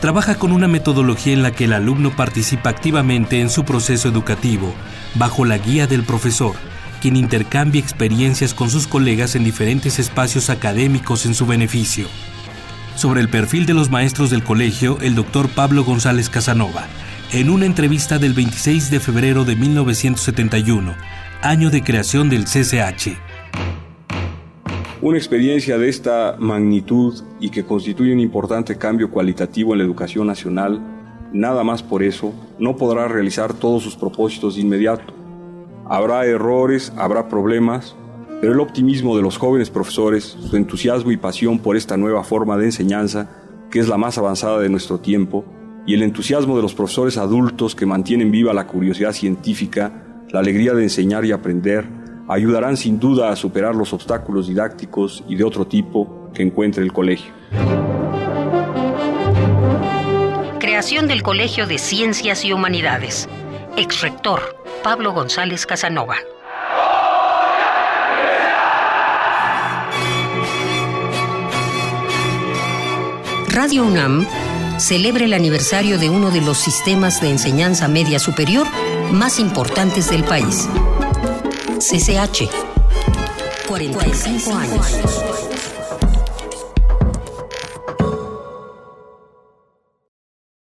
trabaja con una metodología en la que el alumno participa activamente en su proceso educativo, bajo la guía del profesor, quien intercambia experiencias con sus colegas en diferentes espacios académicos en su beneficio. Sobre el perfil de los maestros del colegio, el doctor Pablo González Casanova, en una entrevista del 26 de febrero de 1971, año de creación del CCH. Una experiencia de esta magnitud y que constituye un importante cambio cualitativo en la educación nacional, nada más por eso, no podrá realizar todos sus propósitos de inmediato. Habrá errores, habrá problemas, pero el optimismo de los jóvenes profesores, su entusiasmo y pasión por esta nueva forma de enseñanza, que es la más avanzada de nuestro tiempo, y el entusiasmo de los profesores adultos que mantienen viva la curiosidad científica, la alegría de enseñar y aprender, ayudarán sin duda a superar los obstáculos didácticos y de otro tipo que encuentre el colegio. Creación del Colegio de Ciencias y Humanidades. Ex-rector Pablo González Casanova. Radio UNAM celebra el aniversario de uno de los sistemas de enseñanza media superior más importantes del país. CCH. 45 años.